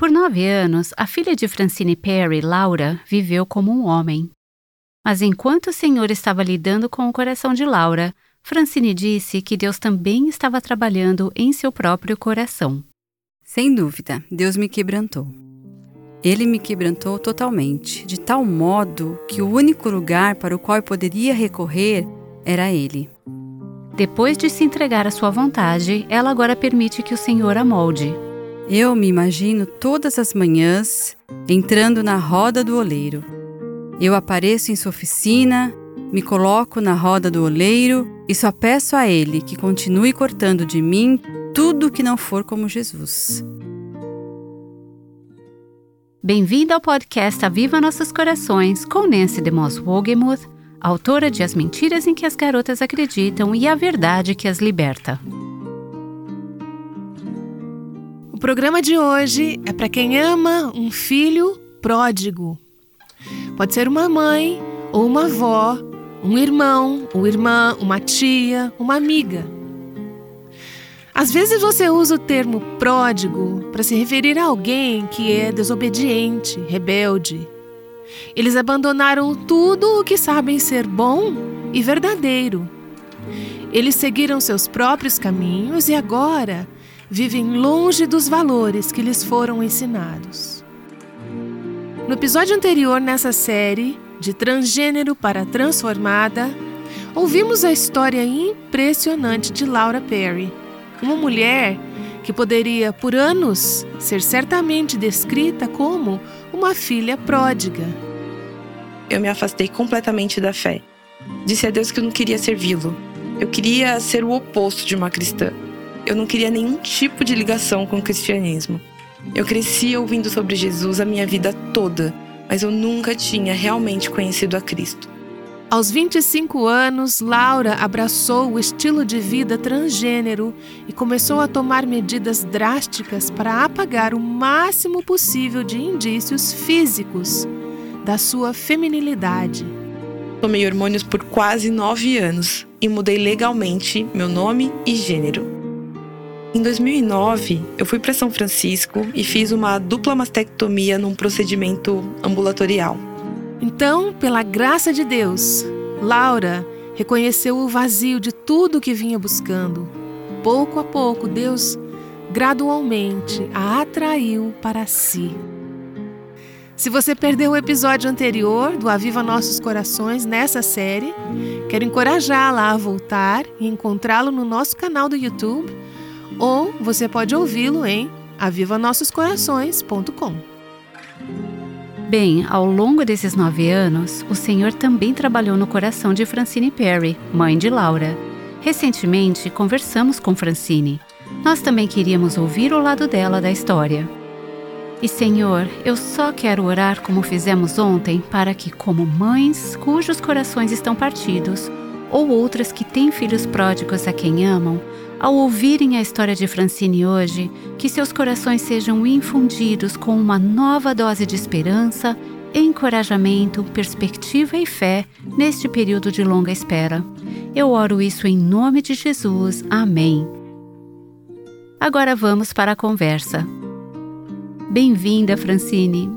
Por nove anos, a filha de Francine Perry, Laura, viveu como um homem. Mas enquanto o Senhor estava lidando com o coração de Laura, Francine disse que Deus também estava trabalhando em seu próprio coração. Sem dúvida, Deus me quebrantou. Ele me quebrantou totalmente, de tal modo que o único lugar para o qual eu poderia recorrer era Ele. Depois de se entregar à sua vontade, ela agora permite que o Senhor a molde. Eu me imagino todas as manhãs entrando na roda do oleiro. Eu apareço em sua oficina, me coloco na roda do oleiro e só peço a Ele que continue cortando de mim tudo que não for como Jesus. Bem-vindo ao podcast Aviva Nossos Corações com Nancy DeMoss Wogemuth, autora de As Mentiras em que as Garotas Acreditam e a Verdade que as Liberta. O programa de hoje é para quem ama um filho pródigo. Pode ser uma mãe ou uma avó, um irmão, uma irmã, uma tia, uma amiga. Às vezes você usa o termo pródigo para se referir a alguém que é desobediente, rebelde. Eles abandonaram tudo o que sabem ser bom e verdadeiro. Eles seguiram seus próprios caminhos e agora vivem longe dos valores que lhes foram ensinados. No episódio anterior nessa série, de transgênero para transformada, ouvimos a história impressionante de Laura Perry uma mulher que poderia, por anos, ser certamente descrita como uma filha pródiga. Eu me afastei completamente da fé. Disse a Deus que eu não queria servi-lo. Eu queria ser o oposto de uma cristã. Eu não queria nenhum tipo de ligação com o cristianismo. Eu cresci ouvindo sobre Jesus a minha vida toda, mas eu nunca tinha realmente conhecido a Cristo. Aos 25 anos, Laura abraçou o estilo de vida transgênero e começou a tomar medidas drásticas para apagar o máximo possível de indícios físicos da sua feminilidade. Tomei hormônios por quase nove anos e mudei legalmente meu nome e gênero. Em 2009, eu fui para São Francisco e fiz uma dupla mastectomia num procedimento ambulatorial. Então, pela graça de Deus, Laura reconheceu o vazio de tudo que vinha buscando. Pouco a pouco, Deus gradualmente a atraiu para si. Se você perdeu o episódio anterior do Aviva Nossos Corações nessa série, quero encorajá-la a voltar e encontrá-lo no nosso canal do YouTube, ou você pode ouvi-lo em avivanossoscorações.com. Bem, ao longo desses nove anos, o Senhor também trabalhou no coração de Francine Perry, mãe de Laura. Recentemente, conversamos com Francine. Nós também queríamos ouvir o lado dela da história. E Senhor, eu só quero orar como fizemos ontem, para que, como mães cujos corações estão partidos, ou outras que têm filhos pródigos a quem amam, ao ouvirem a história de Francine hoje, que seus corações sejam infundidos com uma nova dose de esperança, encorajamento, perspectiva e fé neste período de longa espera. Eu oro isso em nome de Jesus. Amém. Agora vamos para a conversa. Bem-vinda, Francine.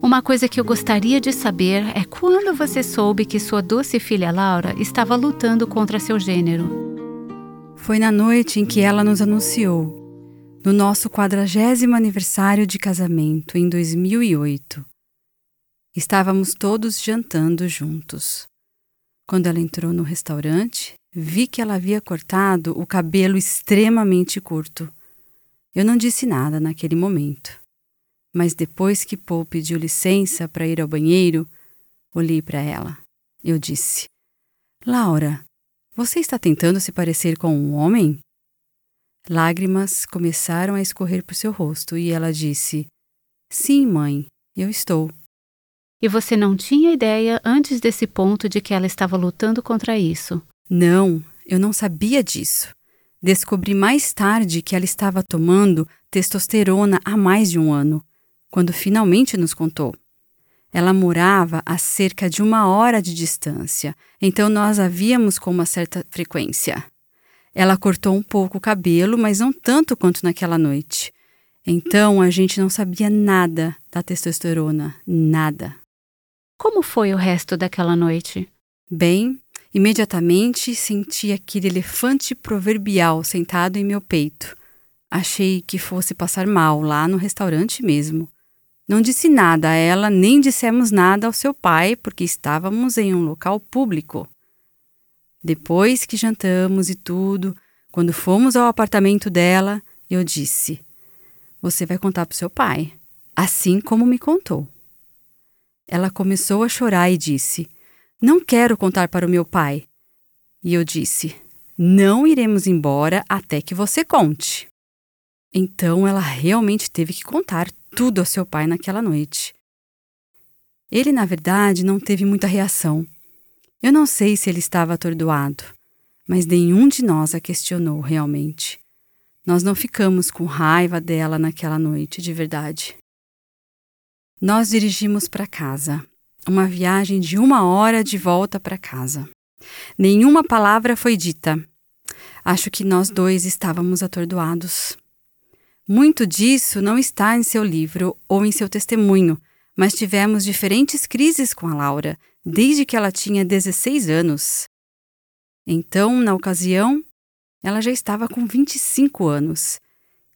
Uma coisa que eu gostaria de saber é quando você soube que sua doce filha Laura estava lutando contra seu gênero. Foi na noite em que ela nos anunciou, no nosso quadragésimo aniversário de casamento, em 2008. Estávamos todos jantando juntos. Quando ela entrou no restaurante, vi que ela havia cortado o cabelo extremamente curto. Eu não disse nada naquele momento. Mas depois que Paul pediu licença para ir ao banheiro, olhei para ela. Eu disse: Laura, você está tentando se parecer com um homem? Lágrimas começaram a escorrer por seu rosto e ela disse: Sim, mãe, eu estou. E você não tinha ideia antes desse ponto de que ela estava lutando contra isso? Não, eu não sabia disso. Descobri mais tarde que ela estava tomando testosterona há mais de um ano, quando finalmente nos contou. Ela morava a cerca de uma hora de distância, então nós a víamos com uma certa frequência. Ela cortou um pouco o cabelo, mas não tanto quanto naquela noite. Então a gente não sabia nada da testosterona, nada. Como foi o resto daquela noite? Bem, imediatamente senti aquele elefante proverbial sentado em meu peito. Achei que fosse passar mal lá no restaurante mesmo. Não disse nada a ela, nem dissemos nada ao seu pai, porque estávamos em um local público. Depois que jantamos e tudo, quando fomos ao apartamento dela, eu disse: Você vai contar para seu pai, assim como me contou. Ela começou a chorar e disse: Não quero contar para o meu pai. E eu disse: Não iremos embora até que você conte. Então ela realmente teve que contar tudo ao seu pai naquela noite. Ele, na verdade, não teve muita reação. Eu não sei se ele estava atordoado, mas nenhum de nós a questionou realmente. Nós não ficamos com raiva dela naquela noite, de verdade. Nós dirigimos para casa, uma viagem de uma hora de volta para casa. Nenhuma palavra foi dita. Acho que nós dois estávamos atordoados. Muito disso não está em seu livro ou em seu testemunho, mas tivemos diferentes crises com a Laura, desde que ela tinha 16 anos. Então, na ocasião, ela já estava com 25 anos.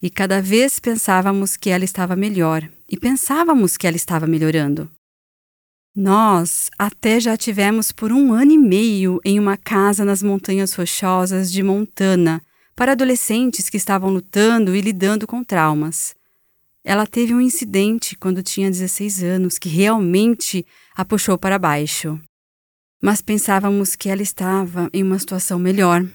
E cada vez pensávamos que ela estava melhor, e pensávamos que ela estava melhorando. Nós até já tivemos por um ano e meio em uma casa nas Montanhas Rochosas de Montana, para adolescentes que estavam lutando e lidando com traumas. Ela teve um incidente quando tinha 16 anos que realmente a puxou para baixo. Mas pensávamos que ela estava em uma situação melhor.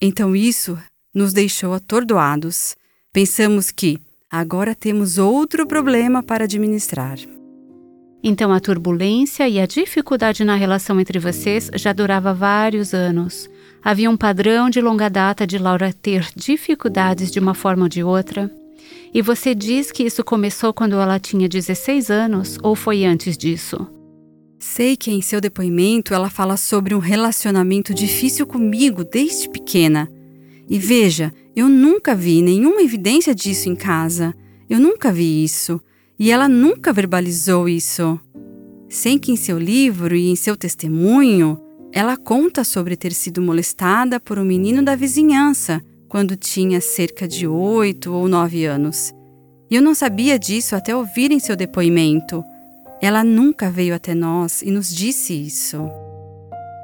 Então isso nos deixou atordoados. Pensamos que agora temos outro problema para administrar. Então a turbulência e a dificuldade na relação entre vocês já durava vários anos. Havia um padrão de longa data de Laura ter dificuldades de uma forma ou de outra. E você diz que isso começou quando ela tinha 16 anos ou foi antes disso? Sei que em seu depoimento ela fala sobre um relacionamento difícil comigo desde pequena. E veja, eu nunca vi nenhuma evidência disso em casa. Eu nunca vi isso. E ela nunca verbalizou isso. Sem que em seu livro e em seu testemunho ela conta sobre ter sido molestada por um menino da vizinhança quando tinha cerca de oito ou nove anos. E eu não sabia disso até ouvir em seu depoimento. Ela nunca veio até nós e nos disse isso.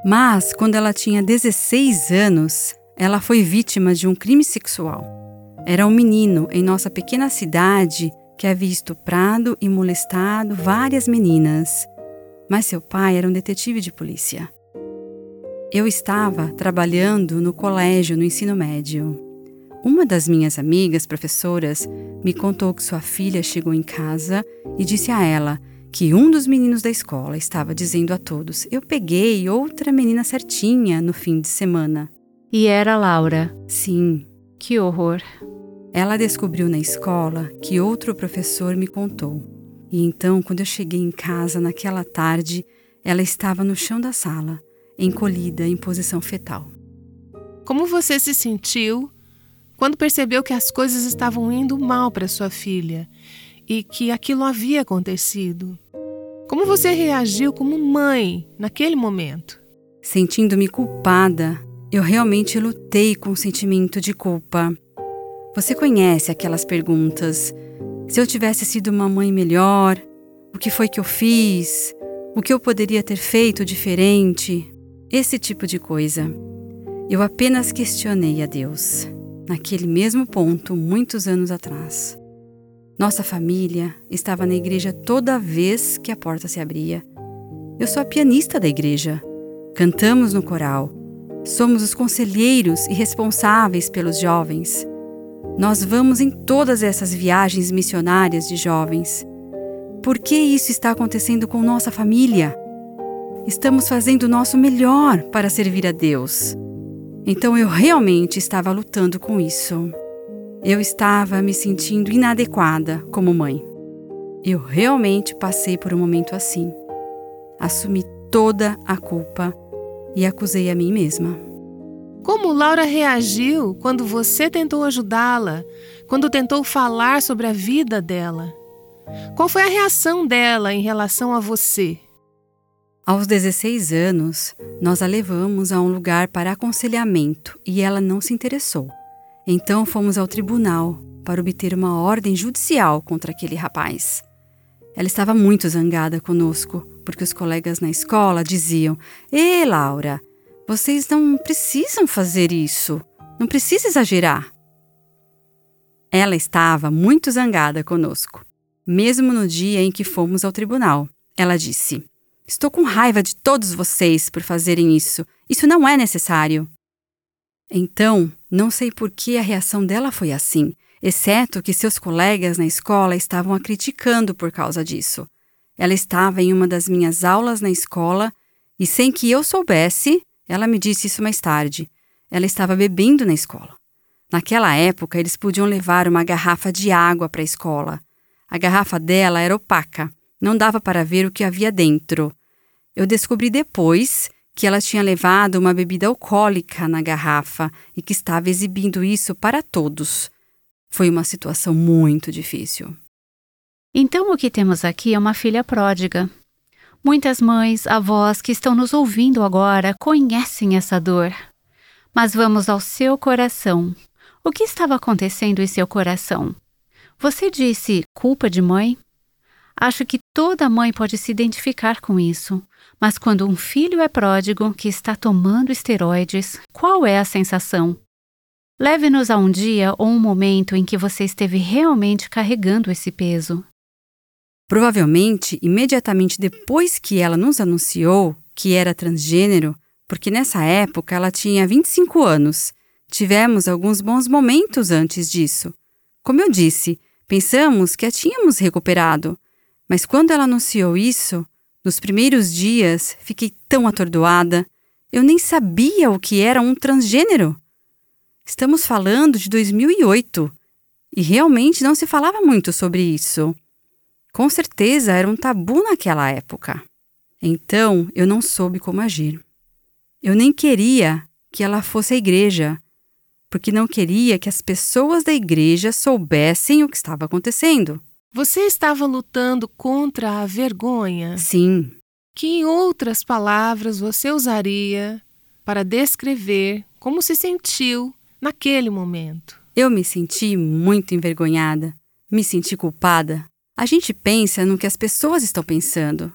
Mas, quando ela tinha 16 anos, ela foi vítima de um crime sexual. Era um menino em nossa pequena cidade que havia estuprado e molestado várias meninas. Mas seu pai era um detetive de polícia. Eu estava trabalhando no colégio no ensino médio. Uma das minhas amigas professoras me contou que sua filha chegou em casa e disse a ela que um dos meninos da escola estava dizendo a todos: Eu peguei outra menina certinha no fim de semana. E era Laura. Sim. Que horror. Ela descobriu na escola que outro professor me contou. E então, quando eu cheguei em casa naquela tarde, ela estava no chão da sala encolhida em posição fetal. Como você se sentiu quando percebeu que as coisas estavam indo mal para sua filha e que aquilo havia acontecido? Como você reagiu como mãe naquele momento? Sentindo-me culpada, eu realmente lutei com o sentimento de culpa. Você conhece aquelas perguntas: se eu tivesse sido uma mãe melhor, o que foi que eu fiz? O que eu poderia ter feito diferente? Esse tipo de coisa. Eu apenas questionei a Deus, naquele mesmo ponto, muitos anos atrás. Nossa família estava na igreja toda vez que a porta se abria. Eu sou a pianista da igreja. Cantamos no coral. Somos os conselheiros e responsáveis pelos jovens. Nós vamos em todas essas viagens missionárias de jovens. Por que isso está acontecendo com nossa família? Estamos fazendo o nosso melhor para servir a Deus. Então eu realmente estava lutando com isso. Eu estava me sentindo inadequada como mãe. Eu realmente passei por um momento assim. Assumi toda a culpa e acusei a mim mesma. Como Laura reagiu quando você tentou ajudá-la quando tentou falar sobre a vida dela? Qual foi a reação dela em relação a você? Aos 16 anos, nós a levamos a um lugar para aconselhamento e ela não se interessou. Então fomos ao tribunal para obter uma ordem judicial contra aquele rapaz. Ela estava muito zangada conosco, porque os colegas na escola diziam: Ê, Laura, vocês não precisam fazer isso, não precisa exagerar. Ela estava muito zangada conosco, mesmo no dia em que fomos ao tribunal. Ela disse: Estou com raiva de todos vocês por fazerem isso. Isso não é necessário. Então, não sei por que a reação dela foi assim, exceto que seus colegas na escola estavam a criticando por causa disso. Ela estava em uma das minhas aulas na escola e, sem que eu soubesse, ela me disse isso mais tarde. Ela estava bebendo na escola. Naquela época, eles podiam levar uma garrafa de água para a escola. A garrafa dela era opaca, não dava para ver o que havia dentro. Eu descobri depois que ela tinha levado uma bebida alcoólica na garrafa e que estava exibindo isso para todos. Foi uma situação muito difícil. Então, o que temos aqui é uma filha pródiga. Muitas mães, avós que estão nos ouvindo agora conhecem essa dor. Mas vamos ao seu coração. O que estava acontecendo em seu coração? Você disse culpa de mãe? Acho que toda mãe pode se identificar com isso. Mas quando um filho é pródigo que está tomando esteroides, qual é a sensação? Leve-nos a um dia ou um momento em que você esteve realmente carregando esse peso. Provavelmente, imediatamente depois que ela nos anunciou que era transgênero, porque nessa época ela tinha 25 anos, tivemos alguns bons momentos antes disso. Como eu disse, pensamos que a tínhamos recuperado, mas quando ela anunciou isso, nos primeiros dias fiquei tão atordoada, eu nem sabia o que era um transgênero. Estamos falando de 2008 e realmente não se falava muito sobre isso. Com certeza era um tabu naquela época. Então eu não soube como agir. Eu nem queria que ela fosse à igreja, porque não queria que as pessoas da igreja soubessem o que estava acontecendo. Você estava lutando contra a vergonha? Sim. Que outras palavras você usaria para descrever como se sentiu naquele momento? Eu me senti muito envergonhada, me senti culpada. A gente pensa no que as pessoas estão pensando.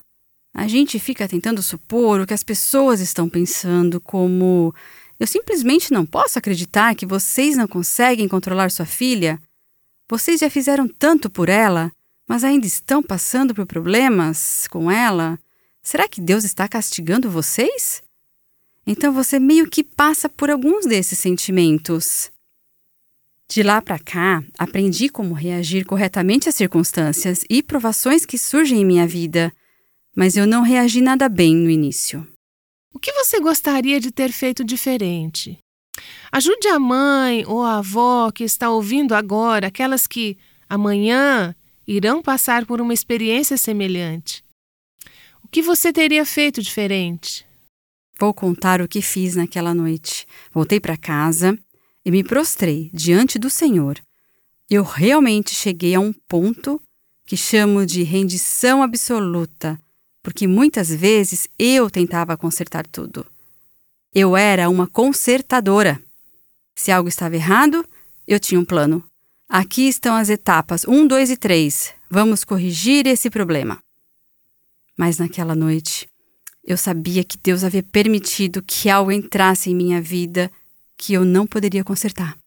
A gente fica tentando supor o que as pessoas estão pensando, como eu simplesmente não posso acreditar que vocês não conseguem controlar sua filha. Vocês já fizeram tanto por ela, mas ainda estão passando por problemas com ela. Será que Deus está castigando vocês? Então você meio que passa por alguns desses sentimentos. De lá para cá, aprendi como reagir corretamente às circunstâncias e provações que surgem em minha vida, mas eu não reagi nada bem no início. O que você gostaria de ter feito diferente? Ajude a mãe ou a avó que está ouvindo agora, aquelas que amanhã irão passar por uma experiência semelhante. O que você teria feito diferente? Vou contar o que fiz naquela noite. Voltei para casa e me prostrei diante do Senhor. Eu realmente cheguei a um ponto que chamo de rendição absoluta, porque muitas vezes eu tentava consertar tudo. Eu era uma consertadora. Se algo estava errado, eu tinha um plano. Aqui estão as etapas 1, 2 e 3. Vamos corrigir esse problema. Mas naquela noite, eu sabia que Deus havia permitido que algo entrasse em minha vida que eu não poderia consertar.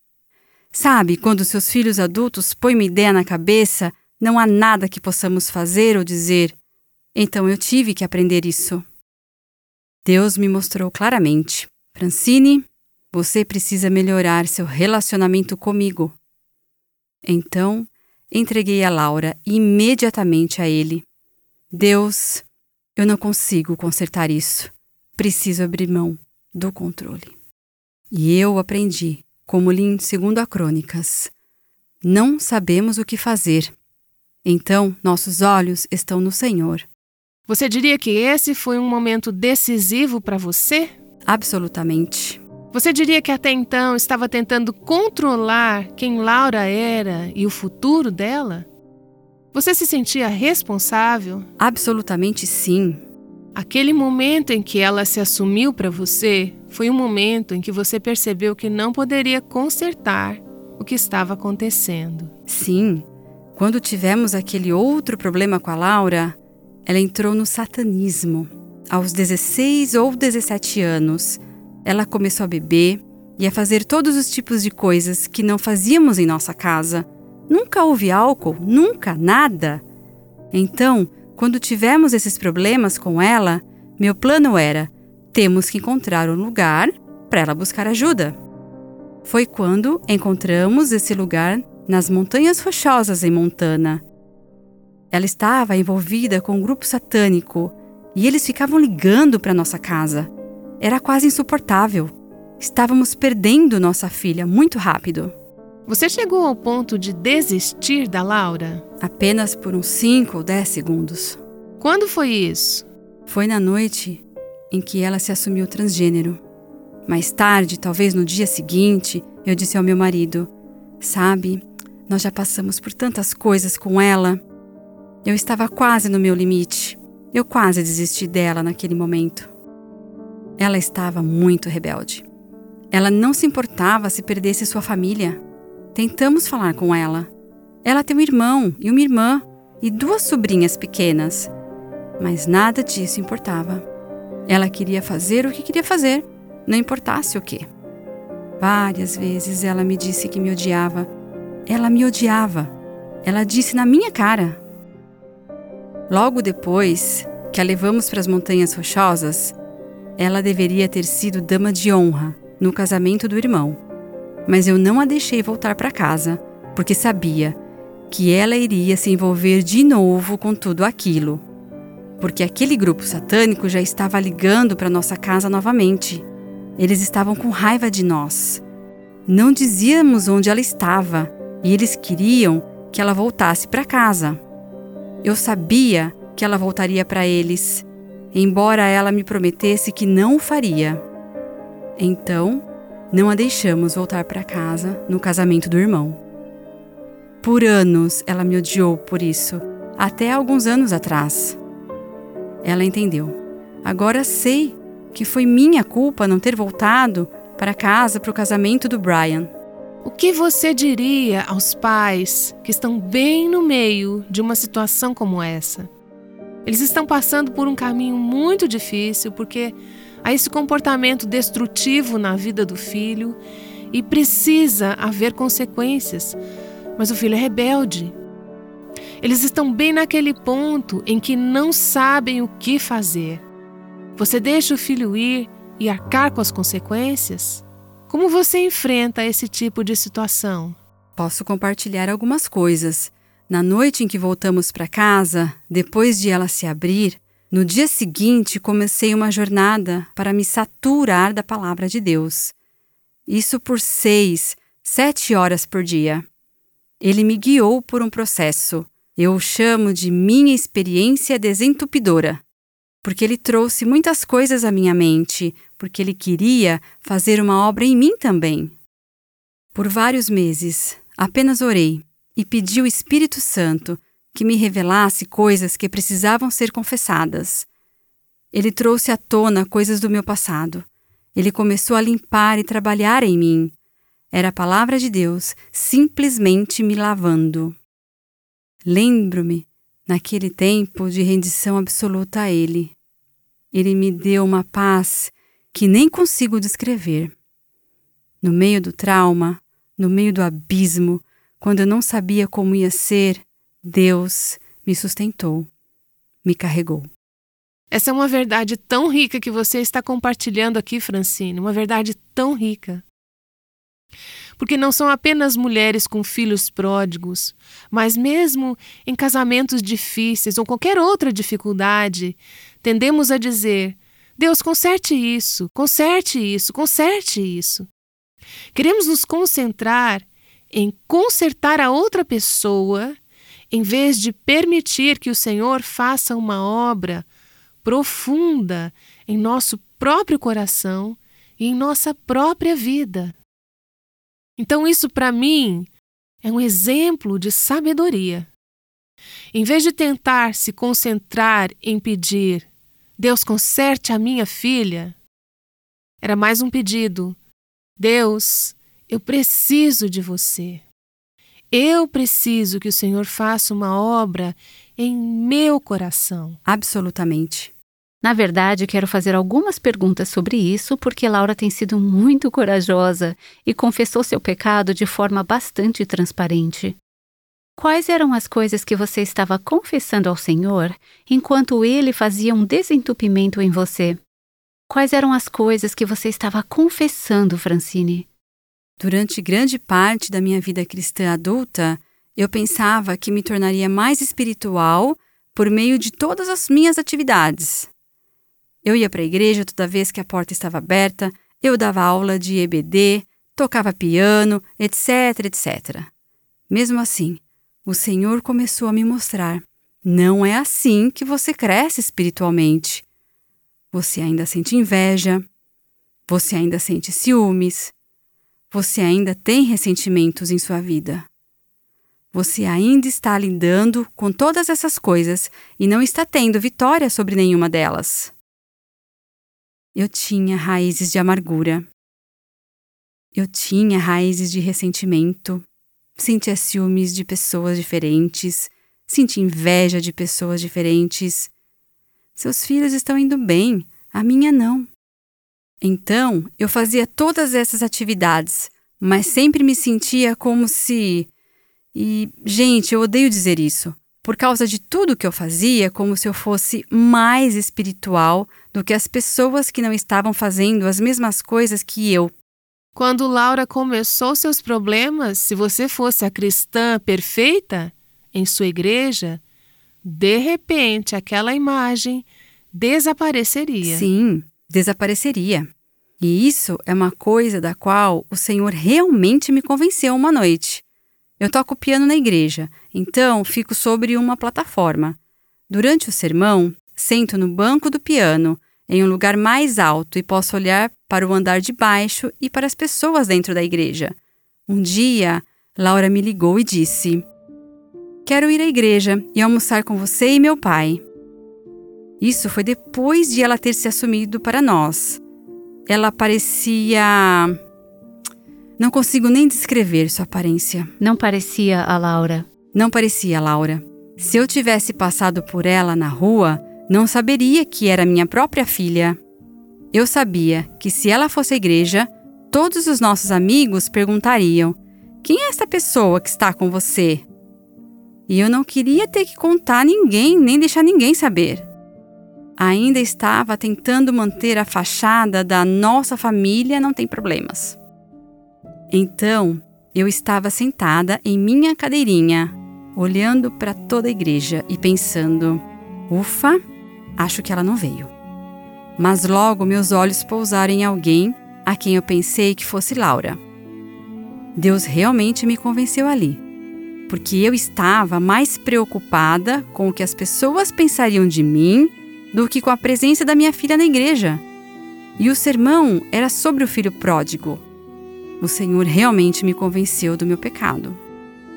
Sabe, quando seus filhos adultos põem uma ideia na cabeça, não há nada que possamos fazer ou dizer. Então eu tive que aprender isso. Deus me mostrou claramente: Francine, você precisa melhorar seu relacionamento comigo. Então, entreguei a Laura imediatamente a ele. Deus, eu não consigo consertar isso. Preciso abrir mão do controle. E eu aprendi, como li em 2 Crônicas, não sabemos o que fazer. Então, nossos olhos estão no Senhor. Você diria que esse foi um momento decisivo para você? Absolutamente. Você diria que até então estava tentando controlar quem Laura era e o futuro dela? Você se sentia responsável? Absolutamente sim. Aquele momento em que ela se assumiu para você foi um momento em que você percebeu que não poderia consertar o que estava acontecendo. Sim. Quando tivemos aquele outro problema com a Laura, ela entrou no satanismo. Aos 16 ou 17 anos, ela começou a beber e a fazer todos os tipos de coisas que não fazíamos em nossa casa. Nunca houve álcool, nunca, nada. Então, quando tivemos esses problemas com ela, meu plano era: temos que encontrar um lugar para ela buscar ajuda. Foi quando encontramos esse lugar nas Montanhas Rochosas em Montana. Ela estava envolvida com um grupo satânico e eles ficavam ligando para nossa casa. Era quase insuportável. Estávamos perdendo nossa filha muito rápido. Você chegou ao ponto de desistir da Laura? Apenas por uns 5 ou 10 segundos. Quando foi isso? Foi na noite em que ela se assumiu transgênero. Mais tarde, talvez no dia seguinte, eu disse ao meu marido: Sabe, nós já passamos por tantas coisas com ela. Eu estava quase no meu limite. Eu quase desisti dela naquele momento. Ela estava muito rebelde. Ela não se importava se perdesse sua família. Tentamos falar com ela. Ela tem um irmão e uma irmã e duas sobrinhas pequenas. Mas nada disso importava. Ela queria fazer o que queria fazer, não importasse o que. Várias vezes ela me disse que me odiava. Ela me odiava. Ela disse na minha cara. Logo depois que a levamos para as Montanhas Rochosas, ela deveria ter sido dama de honra no casamento do irmão, mas eu não a deixei voltar para casa, porque sabia que ela iria se envolver de novo com tudo aquilo. Porque aquele grupo satânico já estava ligando para nossa casa novamente. Eles estavam com raiva de nós. Não dizíamos onde ela estava e eles queriam que ela voltasse para casa. Eu sabia que ela voltaria para eles embora ela me prometesse que não o faria. Então, não a deixamos voltar para casa no casamento do irmão. Por anos ela me odiou por isso, até alguns anos atrás. Ela entendeu. Agora sei que foi minha culpa não ter voltado para casa para o casamento do Brian. O que você diria aos pais que estão bem no meio de uma situação como essa? Eles estão passando por um caminho muito difícil porque há esse comportamento destrutivo na vida do filho e precisa haver consequências. Mas o filho é rebelde. Eles estão bem naquele ponto em que não sabem o que fazer. Você deixa o filho ir e arcar com as consequências? Como você enfrenta esse tipo de situação? Posso compartilhar algumas coisas na noite em que voltamos para casa, depois de ela se abrir, no dia seguinte comecei uma jornada para me saturar da palavra de Deus. Isso por seis, sete horas por dia. Ele me guiou por um processo. Eu o chamo de minha experiência desentupidora, porque ele trouxe muitas coisas à minha mente, porque ele queria fazer uma obra em mim também. Por vários meses, apenas orei e pedi ao Espírito Santo que me revelasse coisas que precisavam ser confessadas. Ele trouxe à tona coisas do meu passado. Ele começou a limpar e trabalhar em mim. Era a palavra de Deus simplesmente me lavando. Lembro-me, naquele tempo de rendição absoluta a Ele. Ele me deu uma paz que nem consigo descrever. No meio do trauma, no meio do abismo, quando eu não sabia como ia ser, Deus me sustentou, me carregou. Essa é uma verdade tão rica que você está compartilhando aqui, Francine, uma verdade tão rica. Porque não são apenas mulheres com filhos pródigos, mas mesmo em casamentos difíceis ou qualquer outra dificuldade, tendemos a dizer: Deus, conserte isso, conserte isso, conserte isso. Queremos nos concentrar em consertar a outra pessoa, em vez de permitir que o Senhor faça uma obra profunda em nosso próprio coração e em nossa própria vida. Então, isso para mim é um exemplo de sabedoria. Em vez de tentar se concentrar em pedir, Deus conserte a minha filha, era mais um pedido: Deus, eu preciso de você. Eu preciso que o Senhor faça uma obra em meu coração. Absolutamente. Na verdade, quero fazer algumas perguntas sobre isso, porque Laura tem sido muito corajosa e confessou seu pecado de forma bastante transparente. Quais eram as coisas que você estava confessando ao Senhor enquanto ele fazia um desentupimento em você? Quais eram as coisas que você estava confessando, Francine? Durante grande parte da minha vida cristã adulta, eu pensava que me tornaria mais espiritual por meio de todas as minhas atividades. Eu ia para a igreja toda vez que a porta estava aberta, eu dava aula de EBD, tocava piano, etc, etc. Mesmo assim, o Senhor começou a me mostrar: não é assim que você cresce espiritualmente. Você ainda sente inveja, você ainda sente ciúmes, você ainda tem ressentimentos em sua vida. Você ainda está lidando com todas essas coisas e não está tendo vitória sobre nenhuma delas. Eu tinha raízes de amargura. Eu tinha raízes de ressentimento. Sentia ciúmes de pessoas diferentes. Sentia inveja de pessoas diferentes. Seus filhos estão indo bem, a minha não. Então, eu fazia todas essas atividades, mas sempre me sentia como se. E, gente, eu odeio dizer isso. Por causa de tudo que eu fazia, como se eu fosse mais espiritual do que as pessoas que não estavam fazendo as mesmas coisas que eu. Quando Laura começou seus problemas, se você fosse a cristã perfeita em sua igreja, de repente aquela imagem desapareceria. Sim, desapareceria. E isso é uma coisa da qual o Senhor realmente me convenceu uma noite. Eu toco piano na igreja, então fico sobre uma plataforma. Durante o sermão, sento no banco do piano, em um lugar mais alto, e posso olhar para o andar de baixo e para as pessoas dentro da igreja. Um dia, Laura me ligou e disse: Quero ir à igreja e almoçar com você e meu pai. Isso foi depois de ela ter se assumido para nós. Ela parecia. Não consigo nem descrever sua aparência. Não parecia a Laura. Não parecia a Laura. Se eu tivesse passado por ela na rua, não saberia que era minha própria filha. Eu sabia que se ela fosse à igreja, todos os nossos amigos perguntariam: Quem é essa pessoa que está com você? E eu não queria ter que contar a ninguém, nem deixar ninguém saber ainda estava tentando manter a fachada da nossa família não tem problemas. Então, eu estava sentada em minha cadeirinha, olhando para toda a igreja e pensando: ufa, acho que ela não veio. Mas logo meus olhos pousaram em alguém a quem eu pensei que fosse Laura. Deus realmente me convenceu ali, porque eu estava mais preocupada com o que as pessoas pensariam de mim do que com a presença da minha filha na igreja. E o sermão era sobre o filho pródigo. O Senhor realmente me convenceu do meu pecado.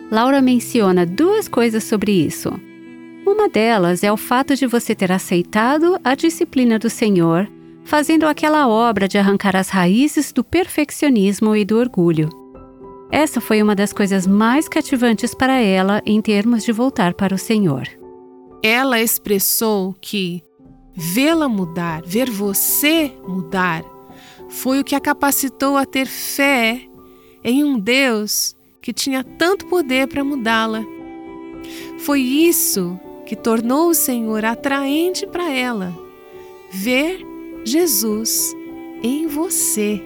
Laura menciona duas coisas sobre isso. Uma delas é o fato de você ter aceitado a disciplina do Senhor, fazendo aquela obra de arrancar as raízes do perfeccionismo e do orgulho. Essa foi uma das coisas mais cativantes para ela em termos de voltar para o Senhor. Ela expressou que Vê-la mudar, ver você mudar, foi o que a capacitou a ter fé em um Deus que tinha tanto poder para mudá-la. Foi isso que tornou o Senhor atraente para ela. Ver Jesus em você.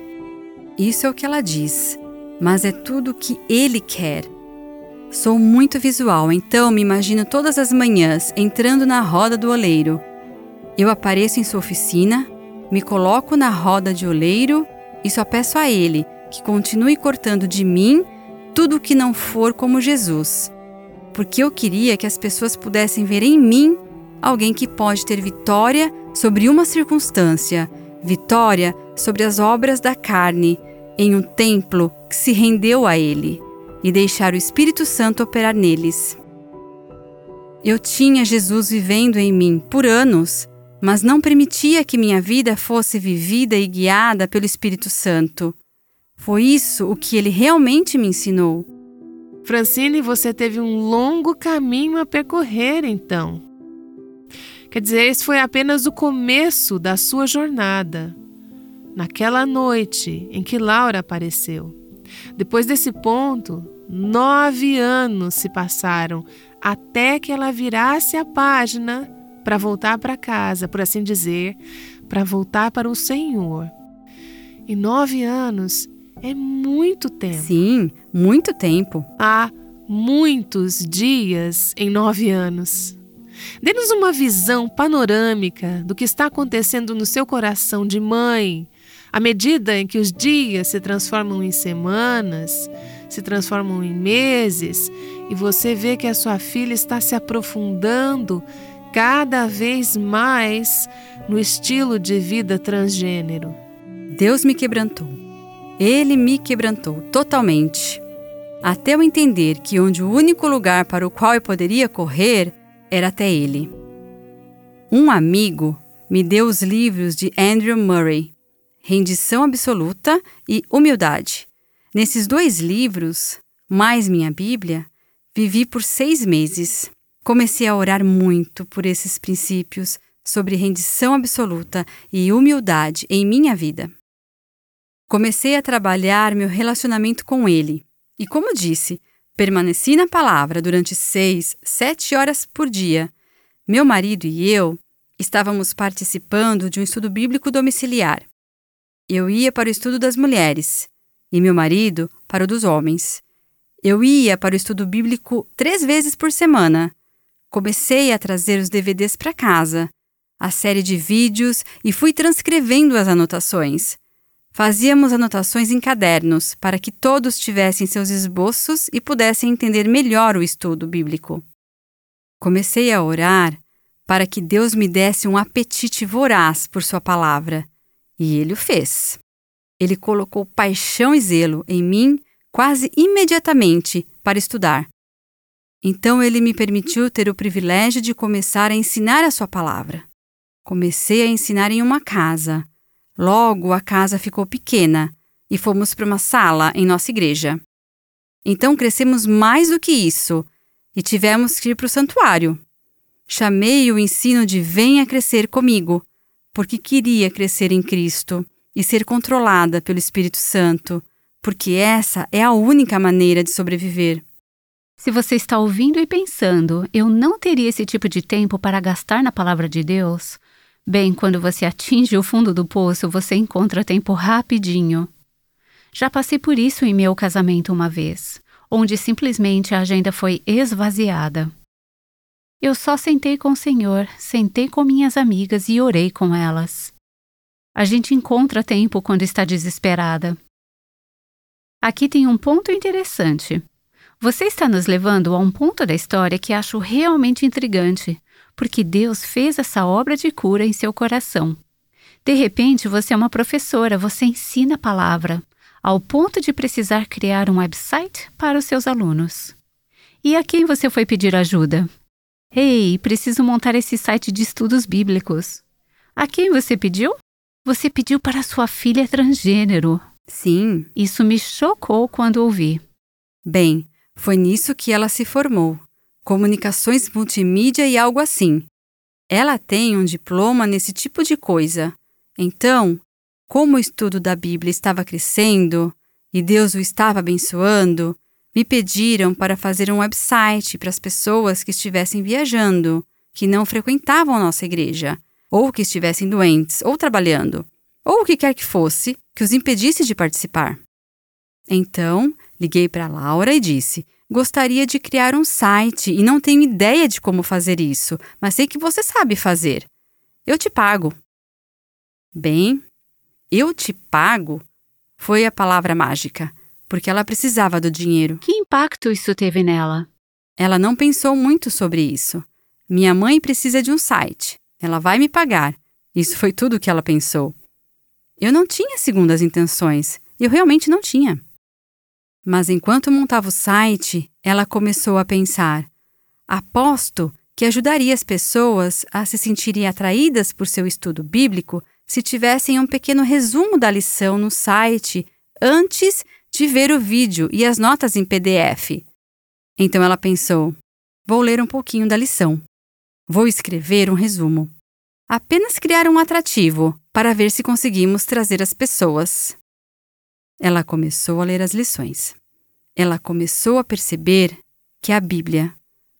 Isso é o que ela diz, mas é tudo o que ele quer. Sou muito visual, então me imagino todas as manhãs entrando na roda do oleiro eu apareço em sua oficina, me coloco na roda de oleiro e só peço a ele que continue cortando de mim tudo o que não for como Jesus, porque eu queria que as pessoas pudessem ver em mim alguém que pode ter vitória sobre uma circunstância, vitória sobre as obras da carne em um templo que se rendeu a Ele e deixar o Espírito Santo operar neles. Eu tinha Jesus vivendo em mim por anos, mas não permitia que minha vida fosse vivida e guiada pelo Espírito Santo. Foi isso o que ele realmente me ensinou. Francine, você teve um longo caminho a percorrer então. Quer dizer, esse foi apenas o começo da sua jornada. Naquela noite em que Laura apareceu. Depois desse ponto, nove anos se passaram até que ela virasse a página para voltar para casa, por assim dizer, para voltar para o Senhor. E nove anos é muito tempo. Sim, muito tempo. Há muitos dias em nove anos. Dê-nos uma visão panorâmica do que está acontecendo no seu coração de mãe, à medida em que os dias se transformam em semanas, se transformam em meses, e você vê que a sua filha está se aprofundando cada vez mais no estilo de vida transgênero. Deus me quebrantou. Ele me quebrantou totalmente, até eu entender que onde o único lugar para o qual eu poderia correr era até ele. Um amigo me deu os livros de Andrew Murray, Rendição Absoluta e Humildade. Nesses dois livros, mais minha Bíblia, vivi por seis meses. Comecei a orar muito por esses princípios sobre rendição absoluta e humildade em minha vida. Comecei a trabalhar meu relacionamento com ele. E como disse, permaneci na palavra durante seis, sete horas por dia. Meu marido e eu estávamos participando de um estudo bíblico domiciliar. Eu ia para o estudo das mulheres e meu marido para o dos homens. Eu ia para o estudo bíblico três vezes por semana. Comecei a trazer os DVDs para casa, a série de vídeos e fui transcrevendo as anotações. Fazíamos anotações em cadernos para que todos tivessem seus esboços e pudessem entender melhor o estudo bíblico. Comecei a orar para que Deus me desse um apetite voraz por Sua palavra, e Ele o fez. Ele colocou paixão e zelo em mim quase imediatamente para estudar. Então ele me permitiu ter o privilégio de começar a ensinar a Sua palavra. Comecei a ensinar em uma casa Logo, a casa ficou pequena e fomos para uma sala em nossa igreja. Então crescemos mais do que isso e tivemos que ir para o santuário. Chamei o ensino de Venha Crescer comigo, porque queria crescer em Cristo e ser controlada pelo Espírito Santo, porque essa é a única maneira de sobreviver. Se você está ouvindo e pensando, eu não teria esse tipo de tempo para gastar na palavra de Deus, Bem, quando você atinge o fundo do poço, você encontra tempo rapidinho. Já passei por isso em meu casamento uma vez, onde simplesmente a agenda foi esvaziada. Eu só sentei com o Senhor, sentei com minhas amigas e orei com elas. A gente encontra tempo quando está desesperada. Aqui tem um ponto interessante. Você está nos levando a um ponto da história que acho realmente intrigante porque Deus fez essa obra de cura em seu coração. De repente, você é uma professora, você ensina a palavra, ao ponto de precisar criar um website para os seus alunos. E a quem você foi pedir ajuda? Ei, preciso montar esse site de estudos bíblicos. A quem você pediu? Você pediu para sua filha transgênero. Sim. Isso me chocou quando ouvi. Bem, foi nisso que ela se formou comunicações multimídia e algo assim. Ela tem um diploma nesse tipo de coisa. Então, como o estudo da Bíblia estava crescendo e Deus o estava abençoando, me pediram para fazer um website para as pessoas que estivessem viajando, que não frequentavam a nossa igreja, ou que estivessem doentes, ou trabalhando, ou o que quer que fosse que os impedisse de participar. Então, liguei para Laura e disse: Gostaria de criar um site e não tenho ideia de como fazer isso, mas sei que você sabe fazer. Eu te pago. Bem, eu te pago foi a palavra mágica, porque ela precisava do dinheiro. Que impacto isso teve nela? Ela não pensou muito sobre isso. Minha mãe precisa de um site. Ela vai me pagar. Isso foi tudo o que ela pensou. Eu não tinha segundas intenções. Eu realmente não tinha. Mas enquanto montava o site, ela começou a pensar: aposto que ajudaria as pessoas a se sentirem atraídas por seu estudo bíblico se tivessem um pequeno resumo da lição no site antes de ver o vídeo e as notas em PDF. Então ela pensou: vou ler um pouquinho da lição. Vou escrever um resumo. Apenas criar um atrativo para ver se conseguimos trazer as pessoas. Ela começou a ler as lições. Ela começou a perceber que a Bíblia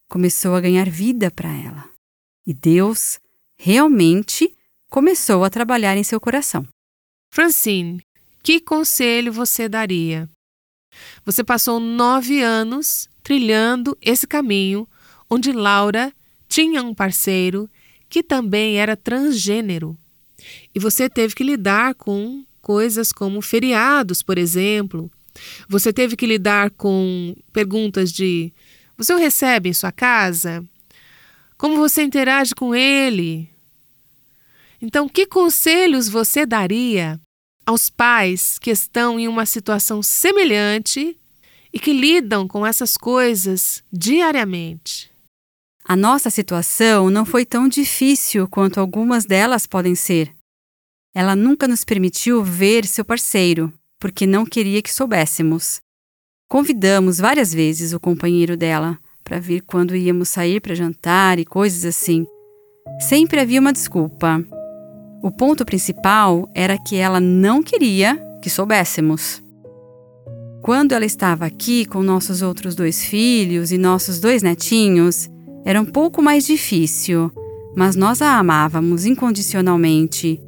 começou a ganhar vida para ela. E Deus realmente começou a trabalhar em seu coração. Francine, que conselho você daria? Você passou nove anos trilhando esse caminho onde Laura tinha um parceiro que também era transgênero. E você teve que lidar com coisas como feriados, por exemplo. Você teve que lidar com perguntas de: você o recebe em sua casa? Como você interage com ele? Então, que conselhos você daria aos pais que estão em uma situação semelhante e que lidam com essas coisas diariamente? A nossa situação não foi tão difícil quanto algumas delas podem ser. Ela nunca nos permitiu ver seu parceiro, porque não queria que soubéssemos. Convidamos várias vezes o companheiro dela para vir quando íamos sair para jantar e coisas assim. Sempre havia uma desculpa. O ponto principal era que ela não queria que soubéssemos. Quando ela estava aqui com nossos outros dois filhos e nossos dois netinhos, era um pouco mais difícil, mas nós a amávamos incondicionalmente.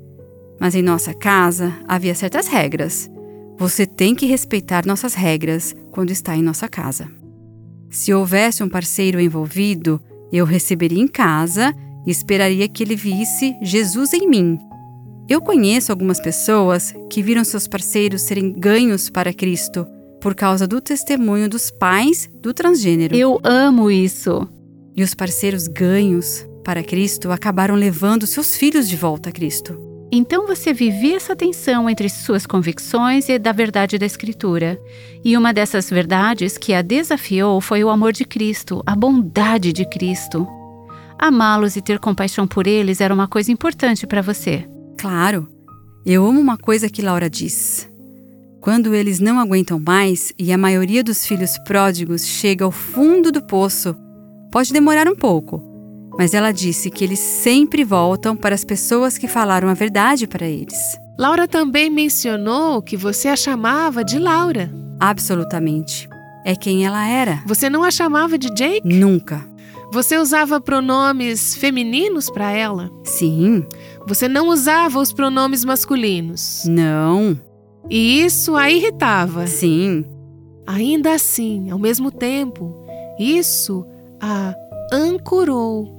Mas em nossa casa havia certas regras. Você tem que respeitar nossas regras quando está em nossa casa. Se houvesse um parceiro envolvido, eu receberia em casa e esperaria que ele visse Jesus em mim eu conheço algumas pessoas que viram seus parceiros serem ganhos para Cristo por causa do testemunho dos pais do transgênero. Eu amo isso. E os parceiros ganhos para Cristo acabaram levando seus filhos de volta a Cristo. Então você vivia essa tensão entre suas convicções e da verdade da Escritura. E uma dessas verdades que a desafiou foi o amor de Cristo, a bondade de Cristo. Amá-los e ter compaixão por eles era uma coisa importante para você. Claro, eu amo uma coisa que Laura diz. Quando eles não aguentam mais e a maioria dos filhos pródigos chega ao fundo do poço, pode demorar um pouco, mas ela disse que eles sempre voltam para as pessoas que falaram a verdade para eles. Laura também mencionou que você a chamava de Laura. Absolutamente. É quem ela era. Você não a chamava de Jake? Nunca. Você usava pronomes femininos para ela? Sim. Você não usava os pronomes masculinos? Não. E isso a irritava? Sim. Ainda assim, ao mesmo tempo, isso a ancorou.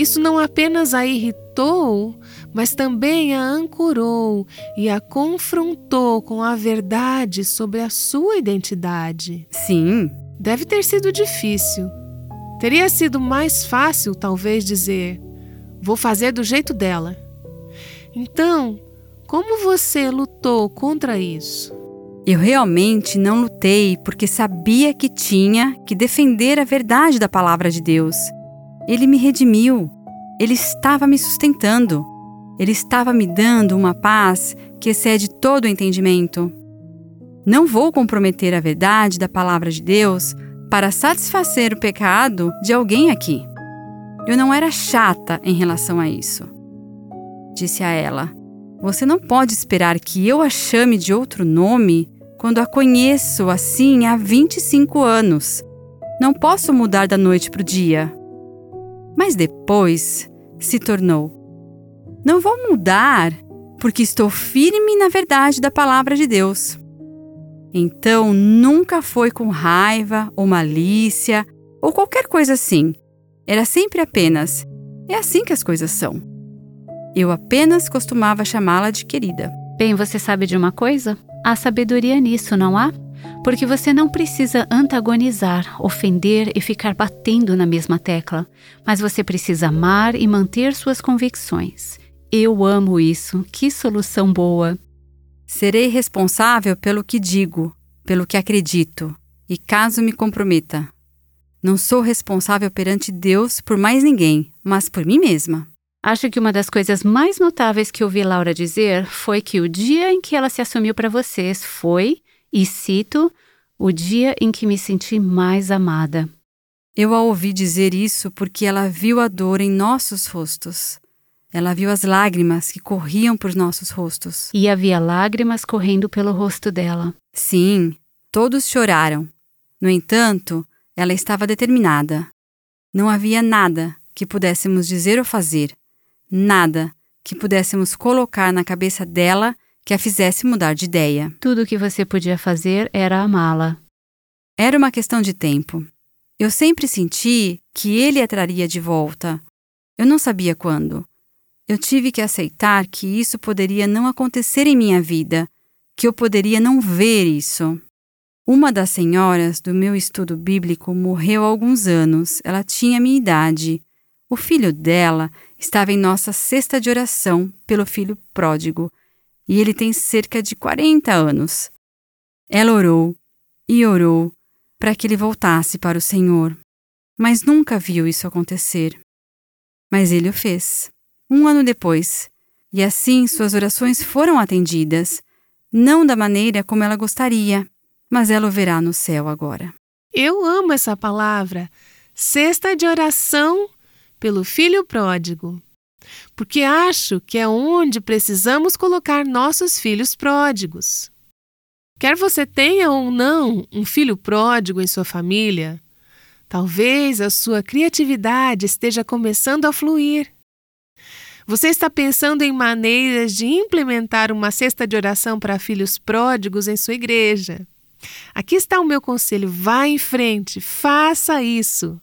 Isso não apenas a irritou, mas também a ancorou e a confrontou com a verdade sobre a sua identidade. Sim. Deve ter sido difícil. Teria sido mais fácil, talvez, dizer: vou fazer do jeito dela. Então, como você lutou contra isso? Eu realmente não lutei porque sabia que tinha que defender a verdade da palavra de Deus. Ele me redimiu. Ele estava me sustentando. Ele estava me dando uma paz que excede todo o entendimento. Não vou comprometer a verdade da palavra de Deus para satisfazer o pecado de alguém aqui. Eu não era chata em relação a isso. Disse a ela: Você não pode esperar que eu a chame de outro nome quando a conheço assim há 25 anos. Não posso mudar da noite para o dia. Mas depois se tornou: Não vou mudar porque estou firme na verdade da palavra de Deus. Então nunca foi com raiva ou malícia ou qualquer coisa assim. Era sempre apenas: é assim que as coisas são. Eu apenas costumava chamá-la de querida. Bem, você sabe de uma coisa? Há sabedoria nisso, não há? Porque você não precisa antagonizar, ofender e ficar batendo na mesma tecla, mas você precisa amar e manter suas convicções. Eu amo isso. Que solução boa. Serei responsável pelo que digo, pelo que acredito, e caso me comprometa. Não sou responsável perante Deus por mais ninguém, mas por mim mesma. Acho que uma das coisas mais notáveis que ouvi Laura dizer foi que o dia em que ela se assumiu para vocês foi, e cito, o dia em que me senti mais amada. Eu a ouvi dizer isso porque ela viu a dor em nossos rostos. Ela viu as lágrimas que corriam por nossos rostos. E havia lágrimas correndo pelo rosto dela. Sim, todos choraram. No entanto, ela estava determinada. Não havia nada que pudéssemos dizer ou fazer, nada que pudéssemos colocar na cabeça dela que a fizesse mudar de ideia. Tudo o que você podia fazer era amá-la. Era uma questão de tempo. Eu sempre senti que ele a traria de volta. Eu não sabia quando. Eu tive que aceitar que isso poderia não acontecer em minha vida, que eu poderia não ver isso. Uma das senhoras do meu estudo bíblico morreu há alguns anos. Ela tinha minha idade. O filho dela estava em nossa cesta de oração pelo filho pródigo, e ele tem cerca de 40 anos. Ela orou e orou para que ele voltasse para o Senhor, mas nunca viu isso acontecer. Mas ele o fez, um ano depois, e assim suas orações foram atendidas, não da maneira como ela gostaria mas ela o verá no céu agora. Eu amo essa palavra, cesta de oração pelo filho pródigo, porque acho que é onde precisamos colocar nossos filhos pródigos. Quer você tenha ou não um filho pródigo em sua família, talvez a sua criatividade esteja começando a fluir. Você está pensando em maneiras de implementar uma cesta de oração para filhos pródigos em sua igreja. Aqui está o meu conselho: vá em frente, faça isso.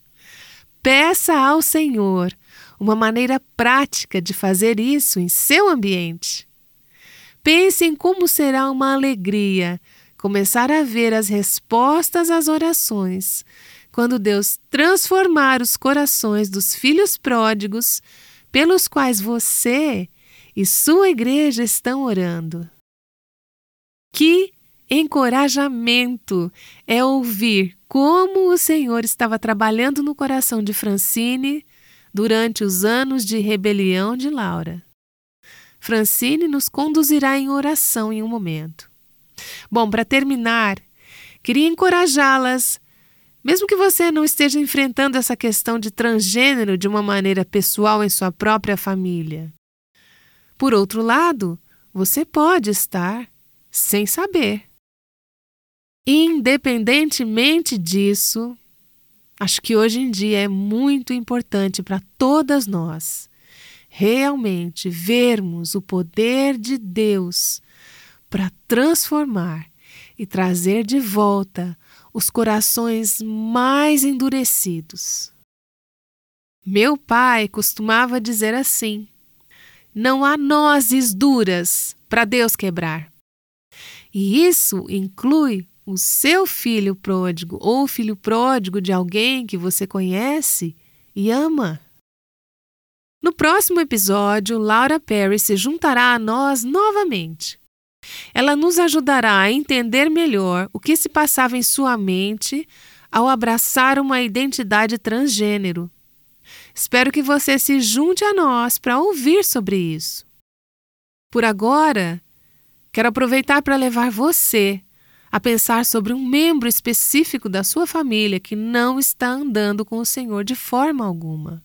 Peça ao Senhor uma maneira prática de fazer isso em seu ambiente. Pense em como será uma alegria começar a ver as respostas às orações quando Deus transformar os corações dos filhos pródigos pelos quais você e sua igreja estão orando. Que encorajamento é ouvir como o Senhor estava trabalhando no coração de Francine durante os anos de rebelião de Laura. Francine nos conduzirá em oração em um momento. Bom, para terminar, queria encorajá-las, mesmo que você não esteja enfrentando essa questão de transgênero de uma maneira pessoal em sua própria família. Por outro lado, você pode estar sem saber. Independentemente disso, acho que hoje em dia é muito importante para todas nós realmente vermos o poder de Deus para transformar e trazer de volta os corações mais endurecidos. Meu pai costumava dizer assim: não há nozes duras para Deus quebrar. E isso inclui o seu filho pródigo ou filho pródigo de alguém que você conhece e ama. No próximo episódio, Laura Perry se juntará a nós novamente. Ela nos ajudará a entender melhor o que se passava em sua mente ao abraçar uma identidade transgênero. Espero que você se junte a nós para ouvir sobre isso. Por agora, quero aproveitar para levar você a pensar sobre um membro específico da sua família que não está andando com o Senhor de forma alguma.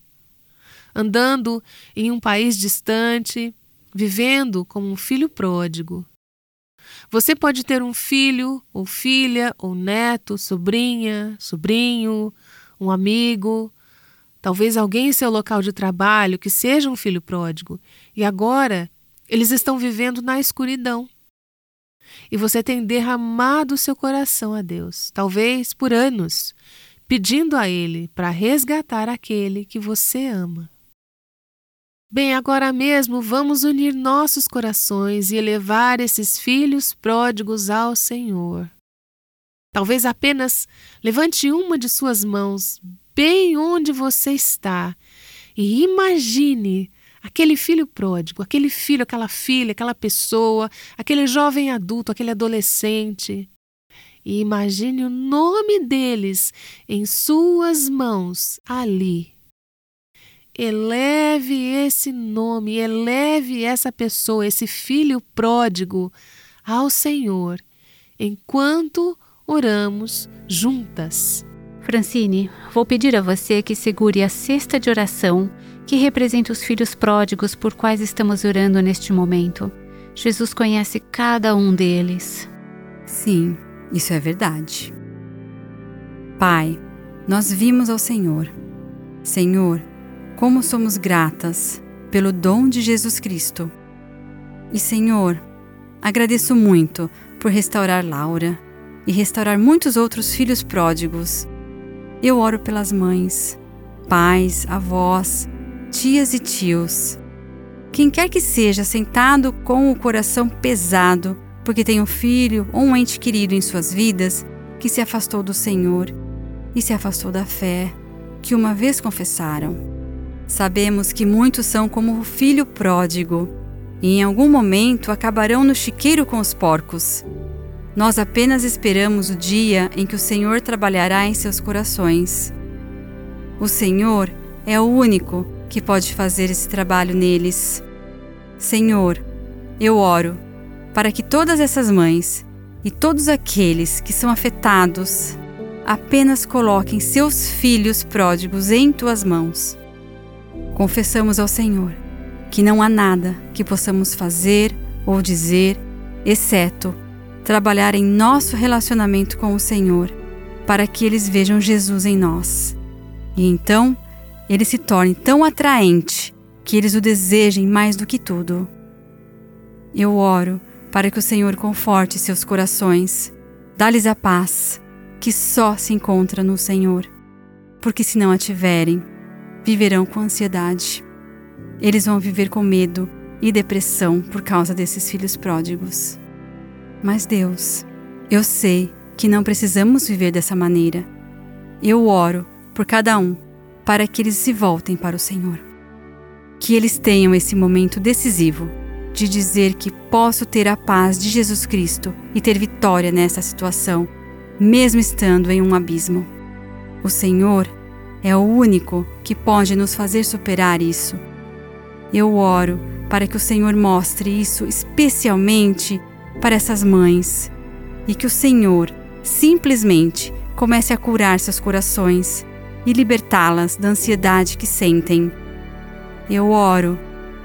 Andando em um país distante, vivendo como um filho pródigo. Você pode ter um filho, ou filha, ou neto, sobrinha, sobrinho, um amigo, talvez alguém em seu local de trabalho que seja um filho pródigo, e agora eles estão vivendo na escuridão e você tem derramado seu coração a Deus, talvez por anos, pedindo a Ele para resgatar aquele que você ama. Bem, agora mesmo vamos unir nossos corações e elevar esses filhos pródigos ao Senhor. Talvez apenas levante uma de suas mãos bem onde você está e imagine aquele filho pródigo, aquele filho, aquela filha, aquela pessoa, aquele jovem adulto, aquele adolescente. E imagine o nome deles em suas mãos ali. Eleve esse nome, eleve essa pessoa, esse filho pródigo ao Senhor, enquanto oramos juntas. Francine, vou pedir a você que segure a cesta de oração que representa os filhos pródigos por quais estamos orando neste momento. Jesus conhece cada um deles. Sim, isso é verdade. Pai, nós vimos ao Senhor. Senhor, como somos gratas pelo dom de Jesus Cristo. E Senhor, agradeço muito por restaurar Laura e restaurar muitos outros filhos pródigos eu oro pelas mães, pais, avós, tias e tios. Quem quer que seja sentado com o coração pesado porque tem um filho ou um ente querido em suas vidas que se afastou do Senhor e se afastou da fé que uma vez confessaram. Sabemos que muitos são como o filho pródigo e em algum momento acabarão no chiqueiro com os porcos. Nós apenas esperamos o dia em que o Senhor trabalhará em seus corações. O Senhor é o único que pode fazer esse trabalho neles. Senhor, eu oro para que todas essas mães e todos aqueles que são afetados apenas coloquem seus filhos pródigos em tuas mãos. Confessamos ao Senhor que não há nada que possamos fazer ou dizer, exceto trabalhar em nosso relacionamento com o Senhor, para que eles vejam Jesus em nós. E então, ele se torne tão atraente que eles o desejem mais do que tudo. Eu oro para que o Senhor conforte seus corações, dá-lhes a paz que só se encontra no Senhor, porque se não a tiverem, viverão com ansiedade. Eles vão viver com medo e depressão por causa desses filhos pródigos. Mas Deus, eu sei que não precisamos viver dessa maneira. Eu oro por cada um para que eles se voltem para o Senhor. Que eles tenham esse momento decisivo de dizer que posso ter a paz de Jesus Cristo e ter vitória nessa situação, mesmo estando em um abismo. O Senhor é o único que pode nos fazer superar isso. Eu oro para que o Senhor mostre isso especialmente para essas mães e que o Senhor simplesmente comece a curar seus corações e libertá-las da ansiedade que sentem. Eu oro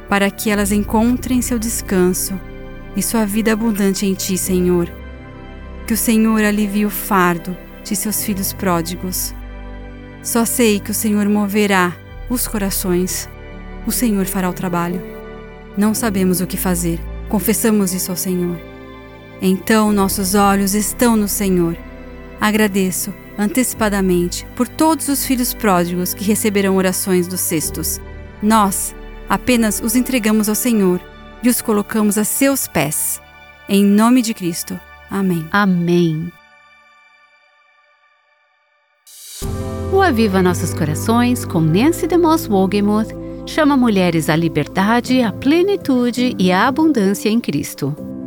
para que elas encontrem seu descanso e sua vida abundante em Ti, Senhor. Que o Senhor alivie o fardo de seus filhos pródigos. Só sei que o Senhor moverá os corações. O Senhor fará o trabalho. Não sabemos o que fazer. Confessamos isso ao Senhor. Então nossos olhos estão no Senhor. Agradeço antecipadamente por todos os filhos pródigos que receberão orações dos cestos. Nós apenas os entregamos ao Senhor e os colocamos a seus pés. Em nome de Cristo. Amém. Amém. O Aviva Nossos Corações, com Nancy DeMoss Wogemuth, chama mulheres à liberdade, à plenitude e à abundância em Cristo.